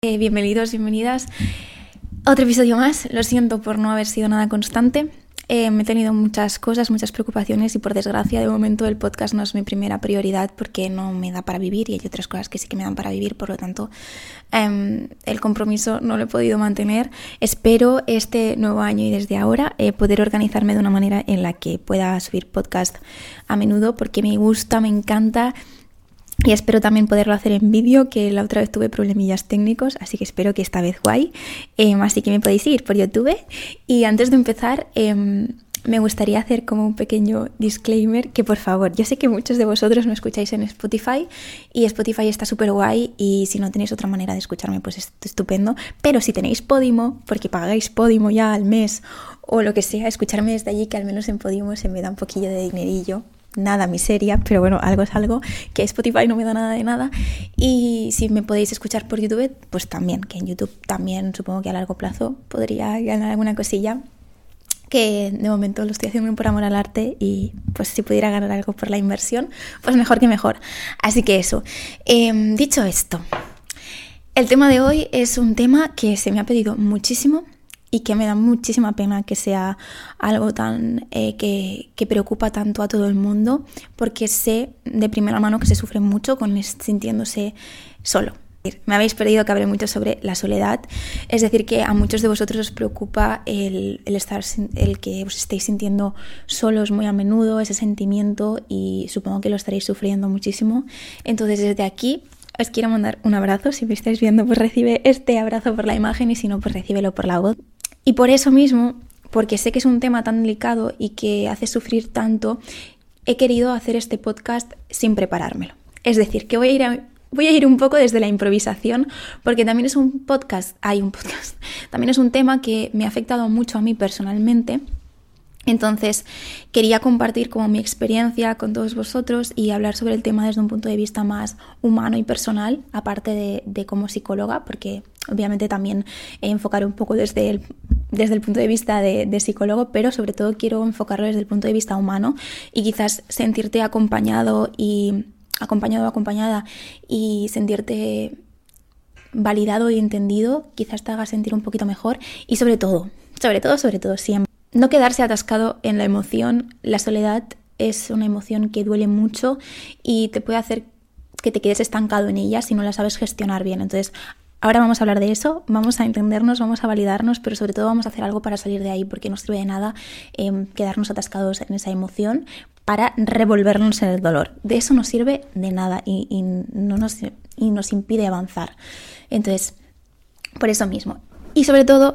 Eh, bienvenidos, bienvenidas. Otro episodio más. Lo siento por no haber sido nada constante. Eh, me he tenido muchas cosas, muchas preocupaciones y por desgracia de momento el podcast no es mi primera prioridad porque no me da para vivir y hay otras cosas que sí que me dan para vivir, por lo tanto em, el compromiso no lo he podido mantener. Espero este nuevo año y desde ahora eh, poder organizarme de una manera en la que pueda subir podcast a menudo porque me gusta, me encanta y espero también poderlo hacer en vídeo, que la otra vez tuve problemillas técnicos, así que espero que esta vez guay. Em, así que me podéis seguir por YouTube. Y antes de empezar, em, me gustaría hacer como un pequeño disclaimer que por favor, yo sé que muchos de vosotros me escucháis en Spotify y Spotify está súper guay y si no tenéis otra manera de escucharme pues es estupendo, pero si tenéis Podimo, porque pagáis Podimo ya al mes o lo que sea, escucharme desde allí que al menos en Podimo se me da un poquillo de dinerillo nada miseria, pero bueno, algo es algo, que Spotify no me da nada de nada. Y si me podéis escuchar por YouTube, pues también, que en YouTube también supongo que a largo plazo podría ganar alguna cosilla, que de momento lo estoy haciendo por amor al arte y pues si pudiera ganar algo por la inversión, pues mejor que mejor. Así que eso, em, dicho esto, el tema de hoy es un tema que se me ha pedido muchísimo y que me da muchísima pena que sea algo tan eh, que, que, preocupa tanto a todo el mundo porque sé de primera mano que se sufre mucho con sintiéndose solo. Me habéis perdido que hablé mucho sobre la soledad, es decir, que a muchos de vosotros os preocupa el, el, estar, el que os estéis sintiendo solos muy a menudo, ese sentimiento, y supongo que lo estaréis sufriendo muchísimo. Entonces, desde aquí os quiero mandar un abrazo. Si me estáis viendo, pues recibe este abrazo por la imagen y si no, pues recíbelo por la voz. Y por eso mismo, porque sé que es un tema tan delicado y que hace sufrir tanto, he querido hacer este podcast sin preparármelo. Es decir, que voy a ir voy a ir un poco desde la improvisación, porque también es un podcast, hay un podcast, también es un tema que me ha afectado mucho a mí personalmente entonces, quería compartir como mi experiencia con todos vosotros y hablar sobre el tema desde un punto de vista más humano y personal, aparte de, como psicóloga, porque obviamente también enfocaré un poco desde el, desde el punto de vista de, psicólogo, pero sobre todo quiero enfocarlo desde el punto de vista humano y quizás sentirte acompañado y acompañado o acompañada y sentirte validado y entendido, quizás te haga sentir un poquito mejor y sobre todo, sobre todo, sobre todo siempre no quedarse atascado en la emoción. La soledad es una emoción que duele mucho y te puede hacer que te quedes estancado en ella si no la sabes gestionar bien. Entonces, ahora vamos a hablar de eso, vamos a entendernos, vamos a validarnos, pero sobre todo vamos a hacer algo para salir de ahí, porque no sirve de nada em, quedarnos atascados en esa emoción para revolvernos en el dolor. De eso no sirve de nada y, no nos, y nos impide avanzar. Entonces, por eso mismo. Y sobre todo,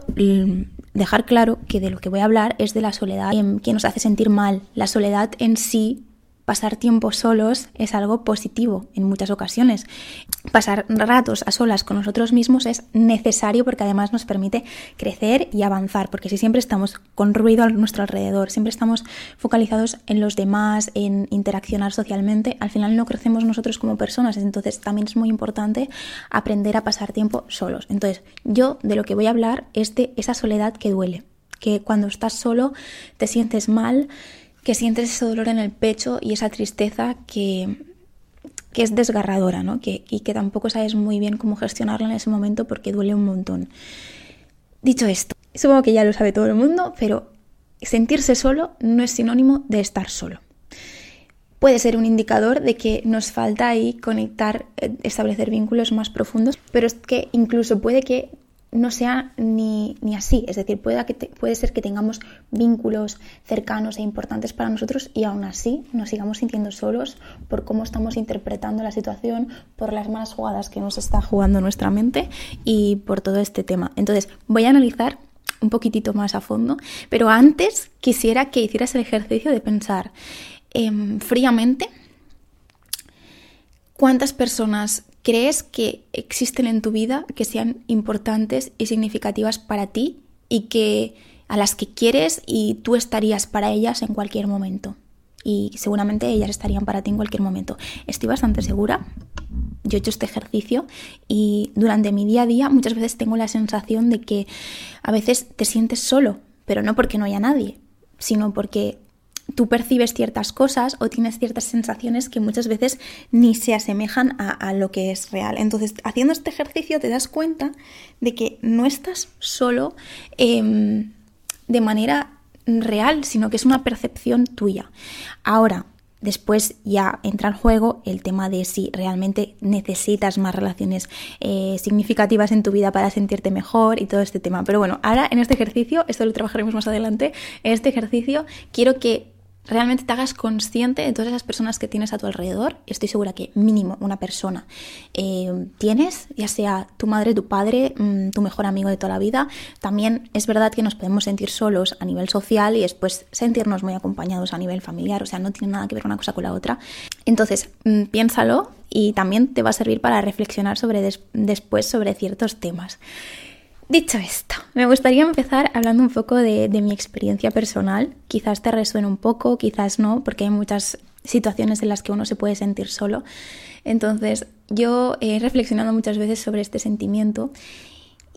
dejar claro que de lo que voy a hablar es de la soledad que nos hace sentir mal. La soledad en sí, pasar tiempo solos es algo positivo en muchas ocasiones. Pasar ratos a solas con nosotros mismos es necesario porque además nos permite crecer y avanzar, porque si siempre estamos con ruido a nuestro alrededor, siempre estamos focalizados en los demás, en interaccionar socialmente, al final no crecemos nosotros como personas, entonces también es muy importante aprender a pasar tiempo solos. Entonces, yo de lo que voy a hablar es de esa soledad que duele, que cuando estás solo te sientes mal, que sientes ese dolor en el pecho y esa tristeza que, que es desgarradora, ¿no? Que, y que tampoco sabes muy bien cómo gestionarla en ese momento porque duele un montón. Dicho esto, supongo que ya lo sabe todo el mundo, pero sentirse solo no es sinónimo de estar solo. Puede ser un indicador de que nos falta ahí conectar, eh, establecer vínculos más profundos, pero es que incluso puede que no sea ni, así. Es decir, puede, que puede ser que tengamos vínculos cercanos e importantes para nosotros y aún así nos sigamos sintiendo solos por cómo estamos interpretando la situación, por las malas jugadas que nos está jugando nuestra mente y por todo este tema. Entonces, voy a analizar un poquitito más a fondo, pero antes quisiera que hicieras el ejercicio de pensar em, fríamente cuántas personas crees que existen en tu vida que sean importantes y significativas para ti y que a las que quieres y tú estarías para ellas en cualquier momento. Y seguramente ellas estarían para ti en cualquier momento. Estoy bastante segura. Yo he hecho este ejercicio y durante mi día a día muchas veces tengo la sensación de que a veces te sientes solo, pero no porque no haya nadie, sino porque tú percibes ciertas cosas o tienes ciertas sensaciones que muchas veces ni se asemejan a, lo que es real. Entonces, haciendo este ejercicio te das cuenta de que no estás solo em, de manera real, sino que es una percepción tuya. Ahora, Después ya entra en juego el tema de si realmente necesitas más relaciones eh, significativas en tu vida para sentirte mejor y todo este tema. Pero bueno, ahora en este ejercicio, esto lo trabajaremos más adelante, en este ejercicio quiero que realmente te hagas consciente de todas esas personas que tienes a tu alrededor. Estoy segura que mínimo una persona eh, tienes, ya sea tu madre, tu padre, mm, tu mejor amigo de toda la vida. También es verdad que nos podemos sentir solos a nivel social y después sentirnos muy acompañados a nivel familiar. O sea, no tiene nada que ver una cosa con la otra. Entonces, mm, piénsalo y también te va a servir para reflexionar sobre después sobre ciertos temas. Dicho esto, me gustaría empezar hablando un poco de, mi experiencia personal. Quizás te resuene un poco, quizás no, porque hay muchas situaciones en las que uno se puede sentir solo. Entonces, yo he reflexionado muchas veces sobre este sentimiento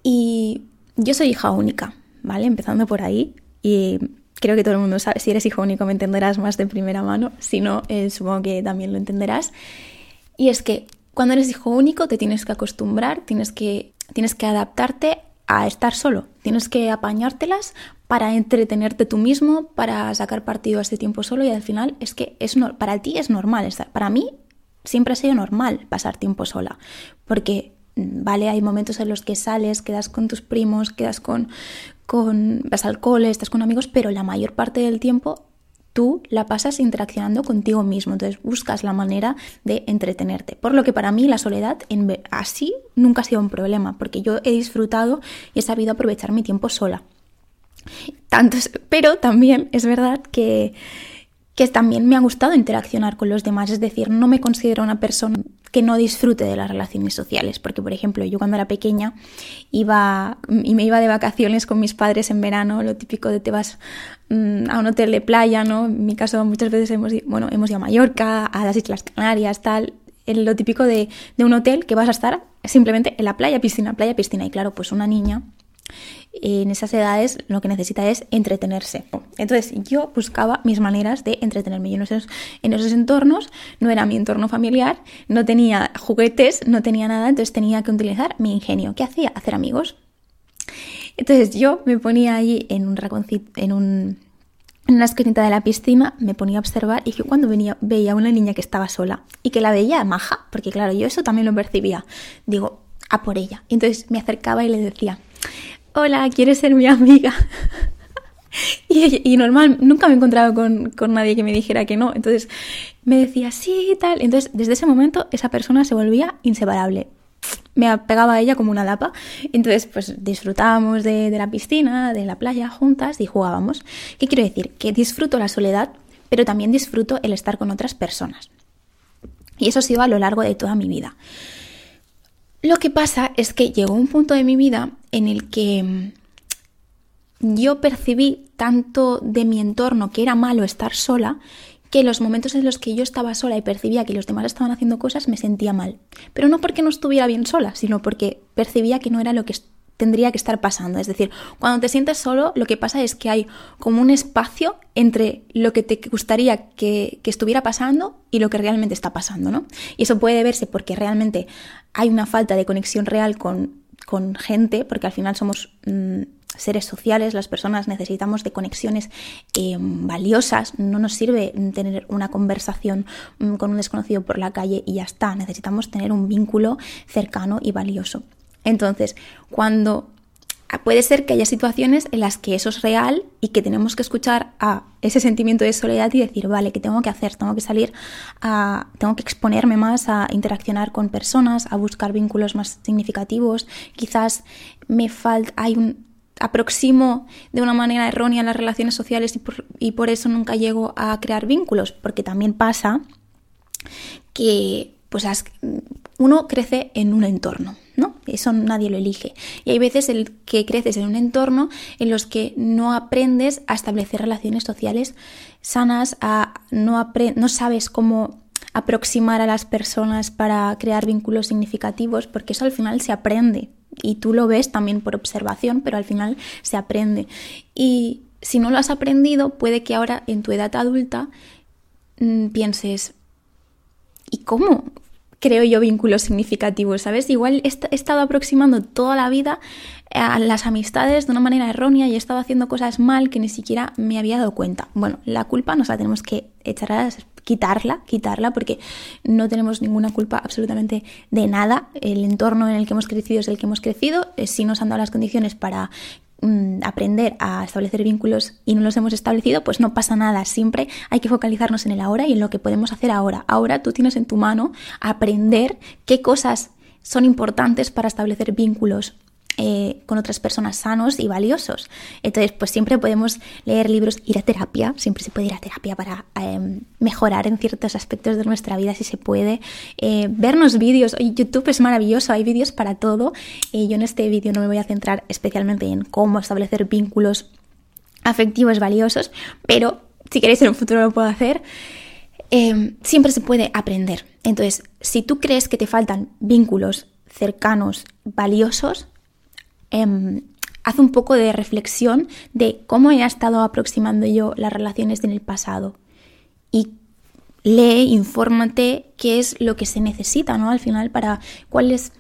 y yo soy hija única, ¿vale? Empezando por ahí y creo que todo el mundo sabe, si eres hijo único me entenderás más de primera mano, si no, eh, supongo que también lo entenderás. Y es que cuando eres hijo único te tienes que acostumbrar, tienes que, tienes que adaptarte a estar solo. Tienes que apañártelas para entretenerte tú mismo, para sacar partido a este tiempo solo y al final es que es para ti es normal. Para mí siempre ha sido normal pasar tiempo sola, porque mm, vale, hay momentos en los que sales, quedas con tus primos, quedas con con vas al cole, estás con amigos, pero la mayor parte del tiempo tú la pasas interaccionando contigo mismo, entonces buscas la manera de entretenerte. Por lo que para mí la soledad en, así nunca ha sido un problema, porque yo he disfrutado y he sabido aprovechar mi tiempo sola. Pero también es verdad que que también me ha gustado interaccionar con los demás, es decir, no me considero una persona que no disfrute de las relaciones sociales, porque por ejemplo yo cuando era pequeña iba y me iba de vacaciones con mis padres en verano, lo típico de te vas mm, a un hotel de playa, ¿no? En mi caso muchas veces hemos, bueno, hemos ido a Mallorca, a las Islas Canarias, tal, lo típico de, de un hotel que vas a estar simplemente en la playa, piscina, playa, piscina, y claro, pues una niña en esas edades lo que necesita es entretenerse. Entonces yo buscaba mis maneras de entretenerme. Yo en esos, en esos entornos no era mi entorno familiar, no tenía juguetes, no tenía nada, entonces tenía que utilizar mi ingenio. ¿Qué hacía? Hacer amigos. Entonces yo me ponía ahí en un raconcito, en un, en una esquinita de la piscina, me ponía a observar y yo cuando venía, veía a una niña que estaba sola y que la veía maja, porque claro, yo eso también lo percibía, digo, a por ella. Entonces me acercaba y le decía, hola, ¿quieres ser mi amiga? y, normal, nunca me he encontrado con, nadie que me dijera que no. Entonces me decía, sí, y tal. Entonces, desde ese momento, esa persona se volvía inseparable. Me apegaba a ella como una lapa. Entonces, pues disfrutábamos de, de la piscina, de la playa juntas y jugábamos. ¿Qué quiero decir? Que disfruto la soledad, pero también disfruto el estar con otras personas. Y eso ha sido a lo largo de toda mi vida. Lo que pasa es que llegó un punto de mi vida en el que mm, yo percibí tanto de mi entorno que era malo estar sola, que los momentos en los que yo estaba sola y percibía que los demás estaban haciendo cosas me sentía mal. Pero no porque no estuviera bien sola, sino porque percibía que no era lo que tendría que estar pasando. Es decir, cuando te sientes solo, lo que pasa es que hay como un espacio entre lo que te gustaría que, estuviera pasando y lo que realmente está pasando, ¿no? Y eso puede verse porque realmente hay una falta de conexión real con, gente, porque al final somos mm, seres sociales, las personas necesitamos de conexiones eh, valiosas, no nos sirve tener una conversación mm, con un desconocido por la calle y ya está, necesitamos tener un vínculo cercano y valioso. Entonces, cuando puede ser que haya situaciones en las que eso es real y que tenemos que escuchar a ese sentimiento de soledad y decir, vale, ¿qué tengo que hacer? Tengo que salir a, tengo que exponerme más a interaccionar con personas, a buscar vínculos más significativos. Quizás me falta, hay un, aproximo de una manera errónea las relaciones sociales y por, y por eso nunca llego a crear vínculos, porque también pasa que pues uno crece en un entorno, ¿no? Eso nadie lo elige. Y hay veces el que creces en un entorno en los que no aprendes a establecer relaciones sociales sanas, a, no, no sabes cómo aproximar a las personas para crear vínculos significativos, porque eso al final se aprende. Y tú lo ves también por observación, pero al final se aprende. Y si no lo has aprendido, puede que ahora en tu edad adulta mm, pienses, ¿y cómo? Creo yo vínculos significativos, ¿sabes? Igual he, estado aproximando toda la vida a las amistades de una manera errónea y he estado haciendo cosas mal que ni siquiera me había dado cuenta. Bueno, la culpa nos la tenemos que echar a quitarla, quitarla, porque no tenemos ninguna culpa absolutamente de nada. El entorno en el que hemos crecido es el que hemos crecido. Eh, si nos han dado las condiciones para mm, aprender a establecer vínculos y no los hemos establecido, pues no pasa nada. Siempre hay que focalizarnos en el ahora y en lo que podemos hacer ahora. Ahora tú tienes en tu mano aprender qué cosas son importantes para establecer vínculos eh, con otras personas sanos y valiosos. Entonces, pues siempre podemos leer libros, ir a terapia, siempre se puede ir a terapia para em, mejorar en ciertos aspectos de nuestra vida si se puede. Eh, vernos vídeos, YouTube es maravilloso, hay vídeos para todo. yo en este vídeo no me voy a centrar especialmente en cómo establecer vínculos afectivos valiosos, pero si queréis en un futuro lo puedo hacer. Em, siempre se puede aprender. Entonces, si tú crees que te faltan vínculos cercanos, valiosos, Em, haz un poco de reflexión de cómo he estado aproximando yo las relaciones en el pasado. Y lee, infórmate qué es lo que se necesita, ¿no? Al final, para cuál es.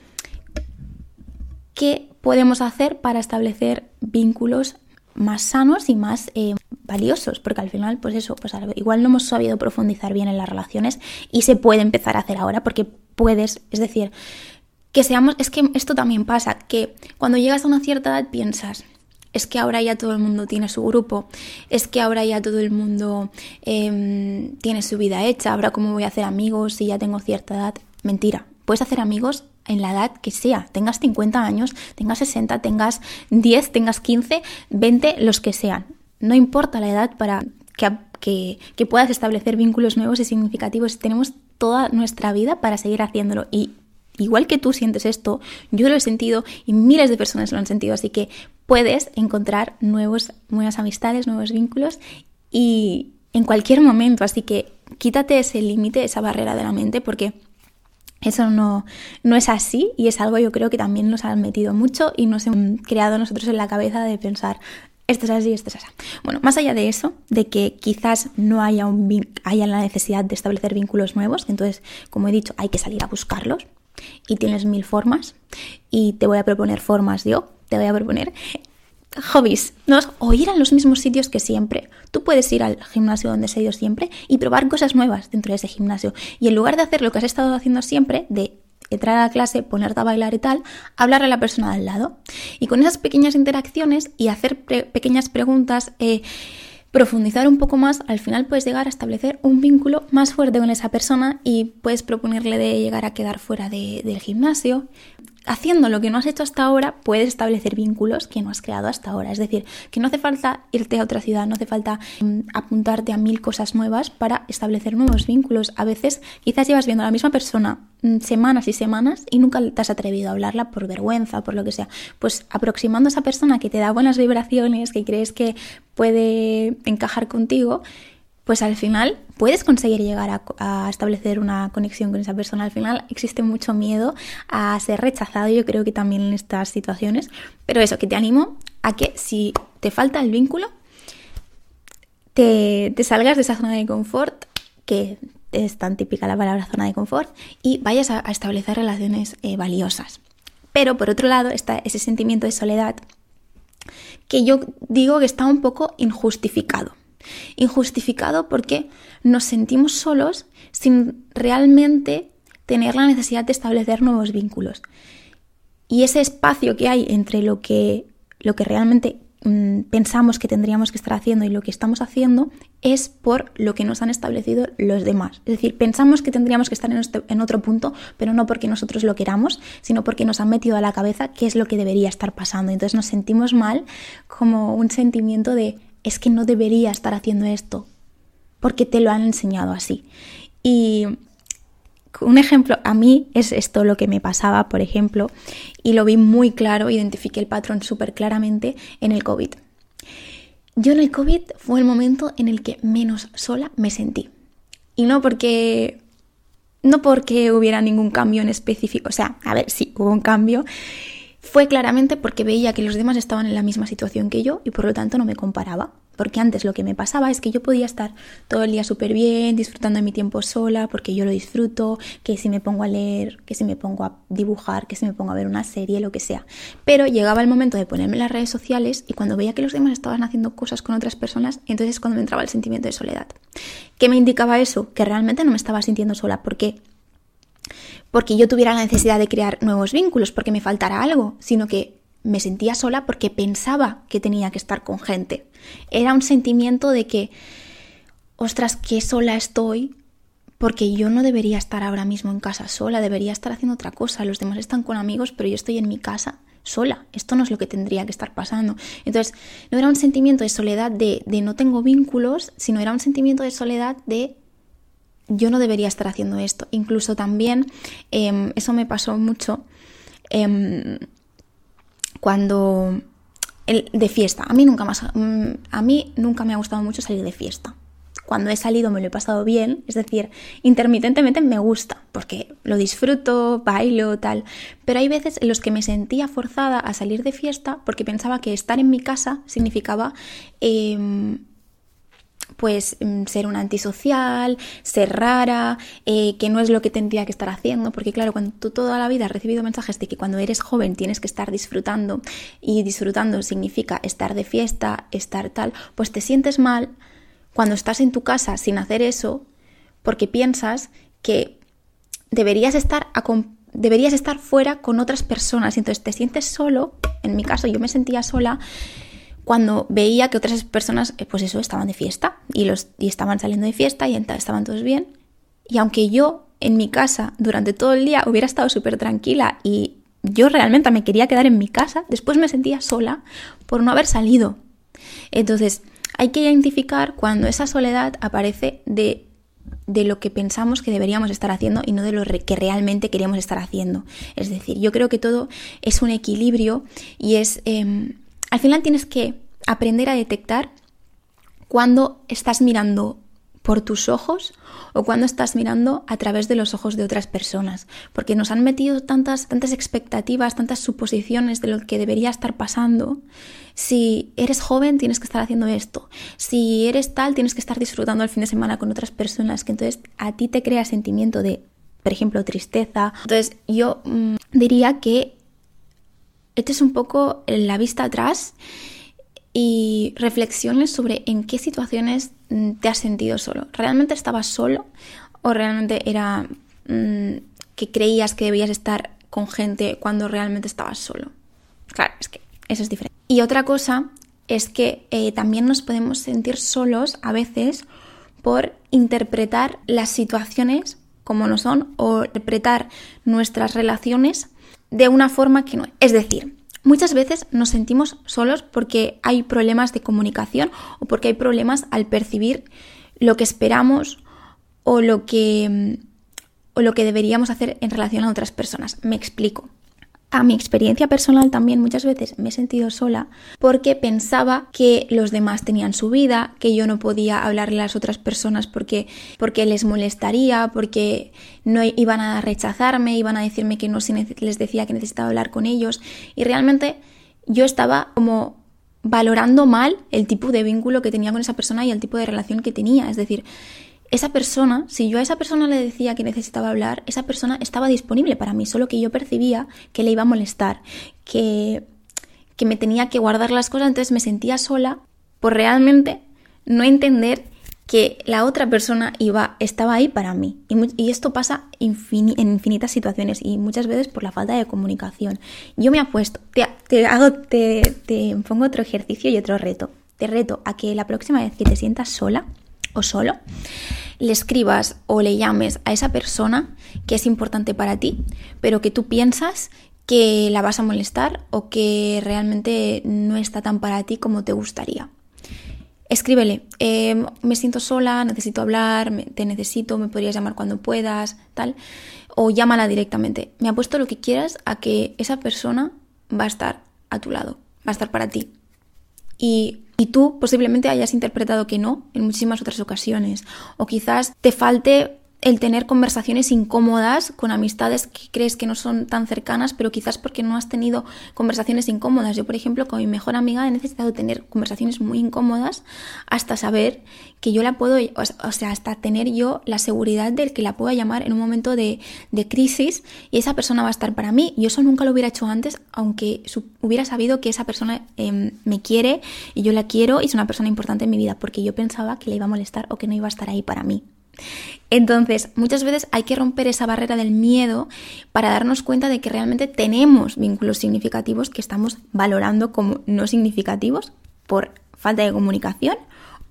qué podemos hacer para establecer vínculos más sanos y más eh, valiosos, porque al final, pues eso, pues igual no hemos sabido profundizar bien en las relaciones y se puede empezar a hacer ahora porque puedes, es decir, que seamos, es que esto también pasa, que cuando llegas a una cierta edad piensas, es que ahora ya todo el mundo tiene su grupo, es que ahora ya todo el mundo em, tiene su vida hecha, ahora cómo voy a hacer amigos si ya tengo cierta edad. Mentira, puedes hacer amigos en la edad que sea, tengas 50 años, tengas 60, tengas 10, tengas 15, 20, los que sean. No importa la edad para que, que, que puedas establecer vínculos nuevos y significativos. Tenemos toda nuestra vida para seguir haciéndolo y igual que tú sientes esto, yo lo he sentido y miles de personas lo han sentido, así que puedes encontrar nuevos, nuevas amistades, nuevos vínculos y en cualquier momento, así que quítate ese límite, esa barrera de la mente porque eso no, no es así y es algo yo creo que también nos han metido mucho y nos hemos creado nosotros en la cabeza de pensar esto es así, esto es así. Bueno, más allá de eso, de que quizás no haya, un, haya la necesidad de establecer vínculos nuevos, entonces, como he dicho, hay que salir a buscarlos, y tienes mil formas y te voy a proponer formas yo, te voy a proponer hobbies, ¿no? o ir a los mismos sitios que siempre. Tú puedes ir al gimnasio donde has ido siempre y probar cosas nuevas dentro de ese gimnasio. Y en lugar de hacer lo que has estado haciendo siempre, de entrar a la clase, ponerte a bailar y tal, hablar a la persona al lado. Y con esas pequeñas interacciones y hacer pequeñas preguntas, eh, profundizar un poco más, al final puedes llegar a establecer un vínculo más fuerte con esa persona y puedes proponerle de llegar a quedar fuera del gimnasio haciendo lo que no has hecho hasta ahora, puedes establecer vínculos que no has creado hasta ahora. Es decir, que no hace falta irte a otra ciudad, no hace falta mm, apuntarte a mil cosas nuevas para establecer nuevos vínculos. A veces quizás llevas viendo a la misma persona mm, semanas y semanas y nunca te has atrevido a hablarla por vergüenza, por lo que sea. Pues aproximando a esa persona que te da buenas vibraciones, que crees que puede encajar contigo, pues al final puedes conseguir llegar a, establecer una conexión con esa persona. Al final existe mucho miedo a ser rechazado, yo creo que también en estas situaciones. Pero eso, que te animo a que si te falta el vínculo, te, salgas de esa zona de confort, que es tan típica la palabra zona de confort, y vayas a, establecer relaciones eh, valiosas. Pero por otro lado está ese sentimiento de soledad que yo digo que está un poco injustificado. Injustificado porque nos sentimos solos sin realmente tener la necesidad de establecer nuevos vínculos. Y ese espacio que hay entre lo que, lo que realmente mm, pensamos que tendríamos que estar haciendo y lo que estamos haciendo es por lo que nos han establecido los demás. Es decir, pensamos que tendríamos que estar en, este, en otro punto, pero no porque nosotros lo queramos, sino porque nos han metido a la cabeza qué es lo que debería estar pasando. Entonces nos sentimos mal como un sentimiento de es que no debería estar haciendo esto, porque te lo han enseñado así. Y un ejemplo, a mí es esto lo que me pasaba, por ejemplo, y lo vi muy claro, identifiqué el patrón súper claramente en el COVID. Yo en el COVID fue el momento en el que menos sola me sentí. Y no porque no porque hubiera ningún cambio en específico, o sea, a ver, sí, hubo un cambio, fue claramente porque veía que los demás estaban en la misma situación que yo y por lo tanto no me comparaba. Porque antes lo que me pasaba es que yo podía estar todo el día súper bien, disfrutando de mi tiempo sola, porque yo lo disfruto, que si me pongo a leer, que si me pongo a dibujar, que si me pongo a ver una serie, lo que sea. Pero llegaba el momento de ponerme en las redes sociales y cuando veía que los demás estaban haciendo cosas con otras personas, entonces cuando me entraba el sentimiento de soledad. ¿Qué me indicaba eso? Que realmente no me estaba sintiendo sola. ¿Por qué? Porque yo tuviera la necesidad de crear nuevos vínculos, porque me faltara algo, sino que me sentía sola porque pensaba que tenía que estar con gente. Era un sentimiento de que, ostras, qué sola estoy, porque yo no debería estar ahora mismo en casa sola, debería estar haciendo otra cosa. Los demás están con amigos, pero yo estoy en mi casa sola. Esto no es lo que tendría que estar pasando. Entonces, no era un sentimiento de soledad de, no tengo vínculos, sino era un sentimiento de soledad de yo no debería estar haciendo esto. Incluso también, em, eso me pasó mucho. Em, cuando de fiesta, a mí nunca más mm, a mí nunca me ha gustado mucho salir de fiesta. Cuando he salido me lo he pasado bien, es decir, intermitentemente me gusta, porque lo disfruto, bailo, tal. Pero hay veces en los que me sentía forzada a salir de fiesta porque pensaba que estar en mi casa significaba em, pues mm, ser una antisocial, ser rara, eh, que no es lo que tendría que estar haciendo, porque claro, cuando tú toda la vida has recibido mensajes de que cuando eres joven tienes que estar disfrutando y disfrutando significa estar de fiesta, estar tal, pues te sientes mal cuando estás en tu casa sin hacer eso, porque piensas que deberías estar deberías estar fuera con otras personas. Entonces te sientes solo, en mi caso yo me sentía sola cuando veía que otras personas, eh, pues eso, estaban de fiesta y, los, y estaban saliendo de fiesta y estaban todos bien. Y aunque yo en mi casa durante todo el día hubiera estado súper tranquila y yo realmente me quería quedar en mi casa, después me sentía sola por no haber salido. Entonces, hay que identificar cuando esa soledad aparece de, de lo que pensamos que deberíamos estar haciendo y no de lo que realmente queríamos estar haciendo. Es decir, yo creo que todo es un equilibrio y es... Em, al final tienes que aprender a detectar cuando estás mirando por tus ojos o cuando estás mirando a través de los ojos de otras personas, porque nos han metido tantas tantas expectativas, tantas suposiciones de lo que debería estar pasando. Si eres joven tienes que estar haciendo esto, si eres tal tienes que estar disfrutando el fin de semana con otras personas, que entonces a ti te crea sentimiento de, por ejemplo, tristeza. Entonces yo mm, diría que es un poco la vista atrás y reflexiones sobre en qué situaciones mm, te has sentido solo. ¿Realmente estabas solo o realmente era mm, que creías que debías estar con gente cuando realmente estabas solo? Claro, es que eso es diferente. Y otra cosa es que eh, también nos podemos sentir solos a veces por interpretar las situaciones como no son o interpretar nuestras relaciones de una forma que no. Es decir, muchas veces nos sentimos solos porque hay problemas de comunicación o porque hay problemas al percibir lo que esperamos o lo que, o lo que deberíamos hacer en relación a otras personas. Me explico mi experiencia personal también muchas veces me he sentido sola porque pensaba que los demás tenían su vida, que yo no podía hablarle a las otras personas porque, porque les molestaría, porque no iban a rechazarme, iban a decirme que no si les decía que necesitaba hablar con ellos. Y realmente yo estaba como valorando mal el tipo de vínculo que tenía con esa persona y el tipo de relación que tenía, es decir, esa persona, si yo a esa persona le decía que necesitaba hablar, esa persona estaba disponible para mí, solo que yo percibía que le iba a molestar, que, que me tenía que guardar las cosas, entonces me sentía sola por realmente no entender que la otra persona iba, estaba ahí para mí. Y, esto pasa en infinitas situaciones y muchas veces por la falta de comunicación. Yo me apuesto, te, te, hago, te, te pongo otro ejercicio y otro reto. Te reto a que la próxima vez que te sientas sola, o solo, le escribas o le llames a esa persona que es importante para ti, pero que tú piensas que la vas a molestar o que realmente no está tan para ti como te gustaría. Escríbele, em, me siento sola, necesito hablar, te necesito, me podrías llamar cuando puedas, tal. O llámala directamente. Me apuesto lo que quieras a que esa persona va a estar a tu lado, va a estar para ti. Y y tú posiblemente hayas interpretado que no en muchísimas otras ocasiones. O quizás te falte el tener conversaciones incómodas con amistades que crees que no son tan cercanas, pero quizás porque no has tenido conversaciones incómodas. Yo, por ejemplo, con mi mejor amiga he necesitado tener conversaciones muy incómodas hasta saber que yo la puedo, o sea, hasta tener yo la seguridad de que la pueda llamar en un momento de, crisis y esa persona va a estar para mí. Yo eso nunca lo hubiera hecho antes, aunque hubiera sabido que esa persona em, me quiere y yo la quiero y es una persona importante en mi vida, porque yo pensaba que le iba a molestar o que no iba a estar ahí para mí. Entonces, muchas veces hay que romper esa barrera del miedo para darnos cuenta de que realmente tenemos vínculos significativos que estamos valorando como no significativos por falta de comunicación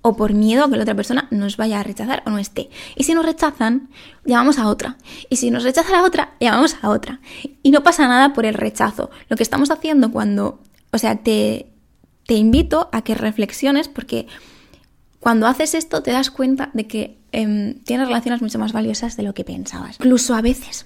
o por miedo a que la otra persona nos vaya a rechazar o no esté. Y si nos rechazan, llamamos a otra. Y si nos rechaza la otra, llamamos a otra. Y no pasa nada por el rechazo. Lo que estamos haciendo cuando, o sea, te, te invito a que reflexiones porque cuando haces esto te das cuenta de que em, tienes relaciones mucho más valiosas de lo que pensabas. Incluso a veces,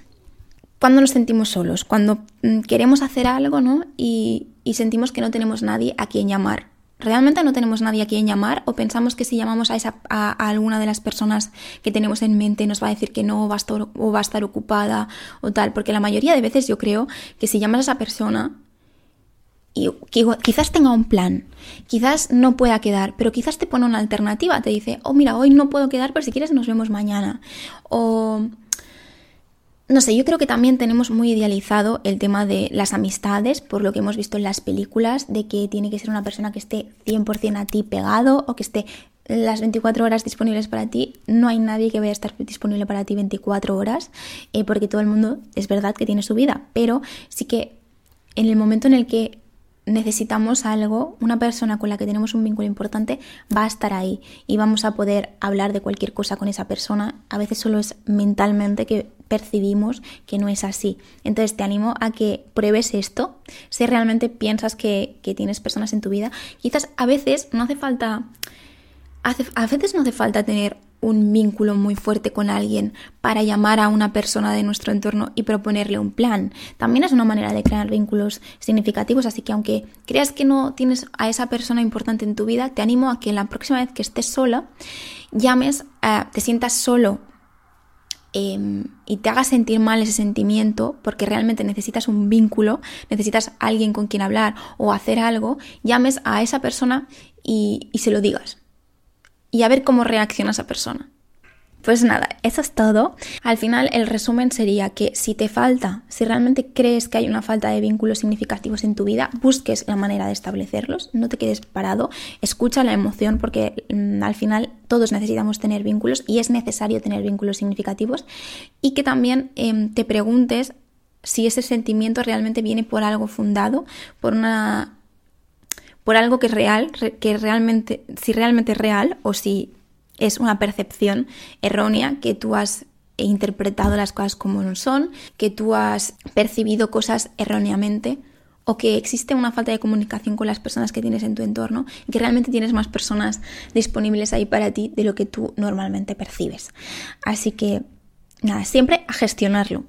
cuando nos sentimos solos, cuando mm, queremos hacer algo ¿no? y, sentimos que no tenemos nadie a quien llamar. ¿Realmente no tenemos nadie a quien llamar? ¿O pensamos que si llamamos a, esa, a, alguna de las personas que tenemos en mente nos va a decir que no va a estar, o va a estar ocupada o tal? Porque la mayoría de veces yo creo que si llamas a esa persona y quizás tenga un plan, quizás no pueda quedar, pero quizás te pone una alternativa, te dice, oh mira, hoy no puedo quedar, pero si quieres nos vemos mañana. O no sé, yo creo que también tenemos muy idealizado el tema de las amistades, por lo que hemos visto en las películas, de que tiene que ser una persona que esté 100% a ti pegado o que esté las 24 horas disponibles para ti. No hay nadie que vaya a estar disponible para ti 24 horas, eh, porque todo el mundo es verdad que tiene su vida, pero sí que en el momento en el que necesitamos algo, una persona con la que tenemos un vínculo importante va a estar ahí y vamos a poder hablar de cualquier cosa con esa persona. A veces solo es mentalmente que percibimos que no es así. Entonces te animo a que pruebes esto, si realmente piensas que, que tienes personas en tu vida. Quizás a veces no hace falta... a veces no hace falta tener un vínculo muy fuerte con alguien para llamar a una persona de nuestro entorno y proponerle un plan. También es una manera de crear vínculos significativos, así que aunque creas que no tienes a esa persona importante en tu vida, te animo a que la próxima vez que estés sola, llames, eh, te sientas solo em, y te hagas sentir mal ese sentimiento porque realmente necesitas un vínculo, necesitas alguien con quien hablar o hacer algo, llames a esa persona y se lo digas y a ver cómo reacciona esa persona. Pues nada, eso es todo. Al final el resumen sería que si te falta, si realmente crees que hay una falta de vínculos significativos en tu vida, busques la manera de establecerlos, no te quedes parado, escucha la emoción porque mm, al final todos necesitamos tener vínculos y es necesario tener vínculos significativos y que también em, te preguntes si ese sentimiento realmente viene por algo fundado, por una por algo que es real, que realmente, si realmente es real o si es una percepción errónea que tú has interpretado las cosas como no son, que tú has percibido cosas erróneamente o que existe una falta de comunicación con las personas que tienes en tu entorno y que realmente tienes más personas disponibles ahí para ti de lo que tú normalmente percibes. Así que nada, siempre a gestionarlo,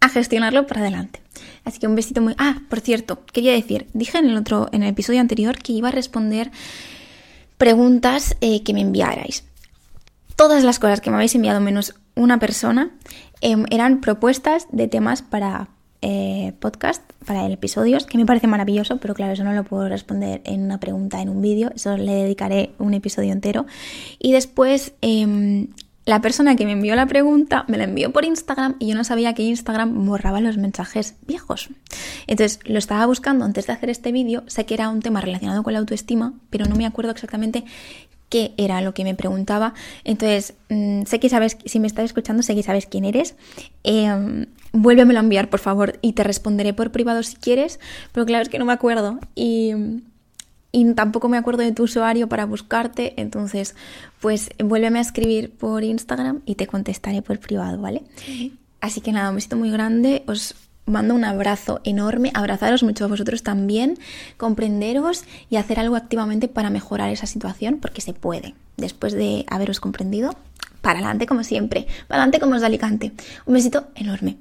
a gestionarlo para adelante. Así que un besito muy... Ah, por cierto, quería decir, dije en el otro, en el episodio anterior que iba a responder preguntas eh, que me enviarais. Todas las cosas que me habéis enviado, menos una persona, em, eran propuestas de temas para eh, podcast, para el episodios, que me parece maravilloso, pero claro, eso no lo puedo responder en una pregunta, en un vídeo, eso le dedicaré un episodio entero. Y después em, la persona que me envió la pregunta me la envió por Instagram y yo no sabía que Instagram borraba los mensajes viejos. Entonces lo estaba buscando antes de hacer este vídeo, sé que era un tema relacionado con la autoestima, pero no me acuerdo exactamente qué era lo que me preguntaba. Entonces, mm, sé que sabes, si me estás escuchando, sé que sabes quién eres. Eh, vuélvemelo a enviar, por favor, y te responderé por privado si quieres, pero claro, es que no me acuerdo. Y y tampoco me acuerdo de tu usuario para buscarte, entonces pues vuélveme a escribir por Instagram y te contestaré por privado, ¿vale? Así que nada, un besito muy grande, os mando un abrazo enorme, abrazaros mucho a vosotros también, comprenderos y hacer algo activamente para mejorar esa situación, porque se puede. Después de haberos comprendido, para adelante como siempre, para adelante como os de Alicante. Un besito enorme.